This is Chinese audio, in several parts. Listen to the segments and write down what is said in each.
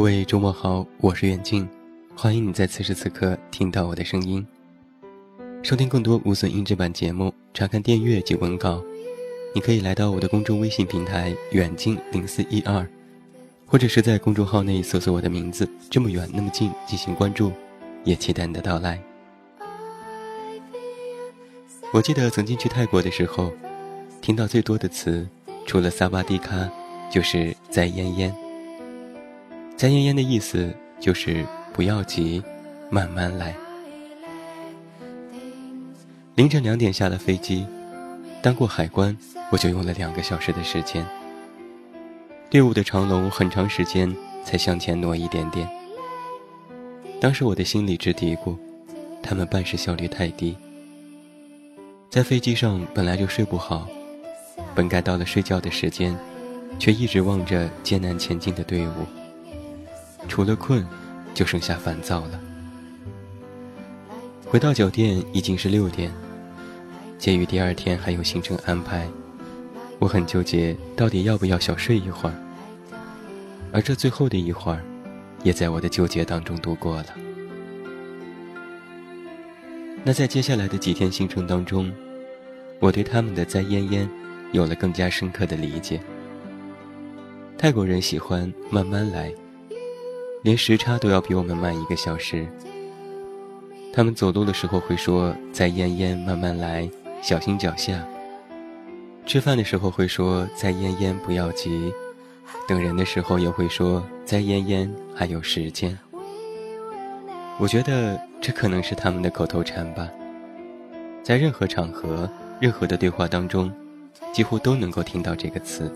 各位周末好，我是远近，欢迎你在此时此刻听到我的声音。收听更多无损音质版节目，查看电阅及文稿，你可以来到我的公众微信平台远近零四一二，或者是在公众号内搜索我的名字“这么远那么近”进行关注，也期待你的到来。我记得曾经去泰国的时候，听到最多的词，除了萨瓦迪卡，就是在烟烟。在烟烟的意思就是不要急，慢慢来。凌晨两点下了飞机，当过海关，我就用了两个小时的时间。队伍的长龙很长时间才向前挪一点点。当时我的心里直嘀咕，他们办事效率太低。在飞机上本来就睡不好，本该到了睡觉的时间，却一直望着艰难前进的队伍。除了困，就剩下烦躁了。回到酒店已经是六点，鉴于第二天还有行程安排，我很纠结，到底要不要小睡一会儿。而这最后的一会儿，也在我的纠结当中度过了。那在接下来的几天行程当中，我对他们的在烟烟有了更加深刻的理解。泰国人喜欢慢慢来。连时差都要比我们慢一个小时。他们走路的时候会说：“再咽咽，慢慢来，小心脚下。”吃饭的时候会说：“再咽咽，不要急。”等人的时候也会说：“再咽咽，还有时间。”我觉得这可能是他们的口头禅吧。在任何场合、任何的对话当中，几乎都能够听到这个词。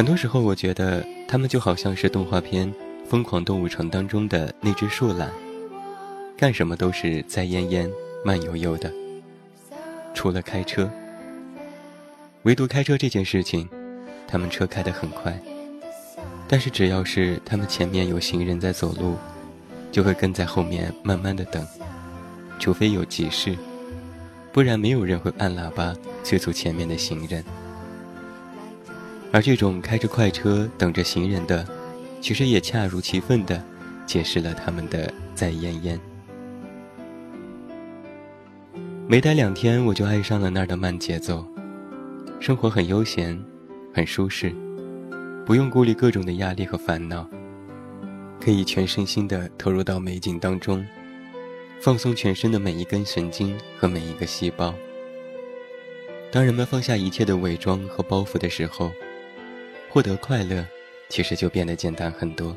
很多时候，我觉得他们就好像是动画片《疯狂动物城》当中的那只树懒，干什么都是在焉焉、慢悠悠的。除了开车，唯独开车这件事情，他们车开得很快。但是只要是他们前面有行人在走路，就会跟在后面慢慢的等，除非有急事，不然没有人会按喇叭催促前面的行人。而这种开着快车等着行人的，其实也恰如其分地解释了他们的在烟烟。没待两天，我就爱上了那儿的慢节奏，生活很悠闲，很舒适，不用顾虑各种的压力和烦恼，可以全身心地投入到美景当中，放松全身的每一根神经和每一个细胞。当人们放下一切的伪装和包袱的时候，获得快乐，其实就变得简单很多。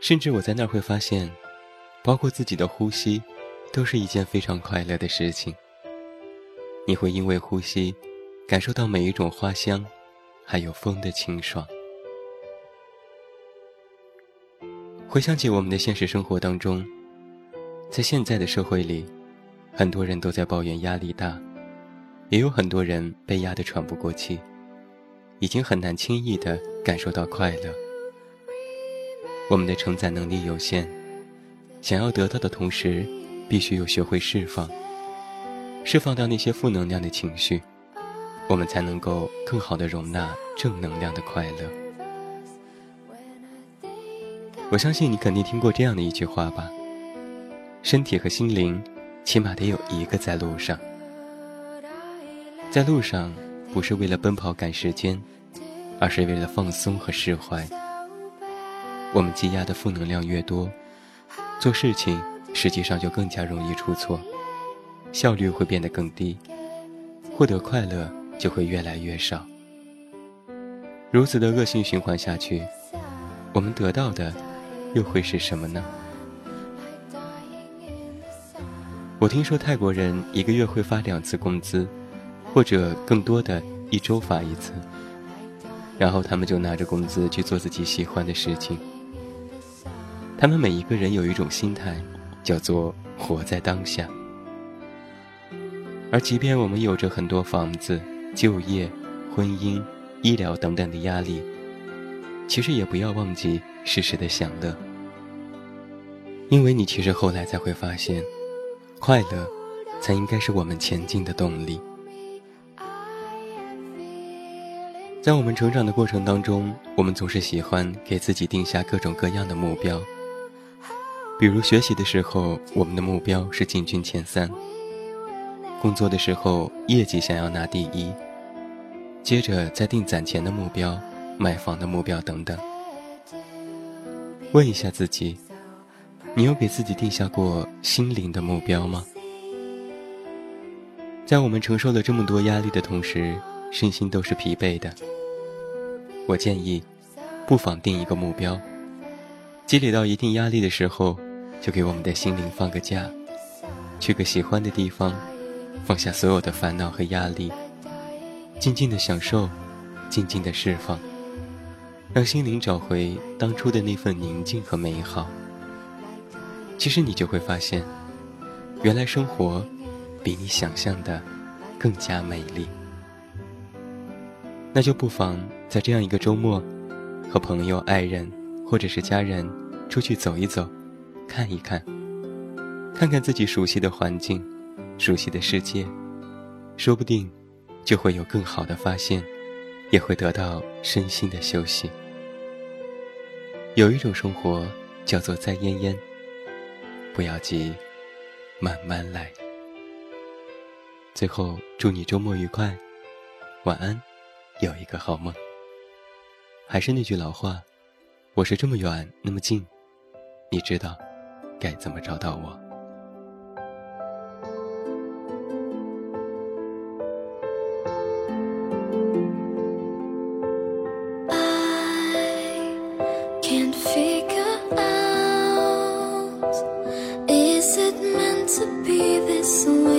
甚至我在那儿会发现，包括自己的呼吸，都是一件非常快乐的事情。你会因为呼吸，感受到每一种花香，还有风的清爽。回想起我们的现实生活当中，在现在的社会里，很多人都在抱怨压力大，也有很多人被压得喘不过气。已经很难轻易地感受到快乐。我们的承载能力有限，想要得到的同时，必须又学会释放，释放掉那些负能量的情绪，我们才能够更好地容纳正能量的快乐。我相信你肯定听过这样的一句话吧：身体和心灵，起码得有一个在路上，在路上。不是为了奔跑赶时间，而是为了放松和释怀。我们积压的负能量越多，做事情实际上就更加容易出错，效率会变得更低，获得快乐就会越来越少。如此的恶性循环下去，我们得到的又会是什么呢？我听说泰国人一个月会发两次工资。或者更多的一周发一次，然后他们就拿着工资去做自己喜欢的事情。他们每一个人有一种心态，叫做活在当下。而即便我们有着很多房子、就业、婚姻、医疗等等的压力，其实也不要忘记适时的享乐，因为你其实后来才会发现，快乐才应该是我们前进的动力。在我们成长的过程当中，我们总是喜欢给自己定下各种各样的目标。比如学习的时候，我们的目标是进军前三；工作的时候，业绩想要拿第一；接着再定攒钱的目标、买房的目标等等。问一下自己，你有给自己定下过心灵的目标吗？在我们承受了这么多压力的同时，身心都是疲惫的。我建议，不妨定一个目标，积累到一定压力的时候，就给我们的心灵放个假，去个喜欢的地方，放下所有的烦恼和压力，静静的享受，静静的释放，让心灵找回当初的那份宁静和美好。其实你就会发现，原来生活。比你想象的更加美丽，那就不妨在这样一个周末，和朋友、爱人或者是家人出去走一走，看一看，看看自己熟悉的环境、熟悉的世界，说不定就会有更好的发现，也会得到身心的休息。有一种生活叫做在烟烟，不要急，慢慢来。最后，祝你周末愉快，晚安，有一个好梦。还是那句老话，我是这么远那么近，你知道该怎么找到我。to feel afraid. I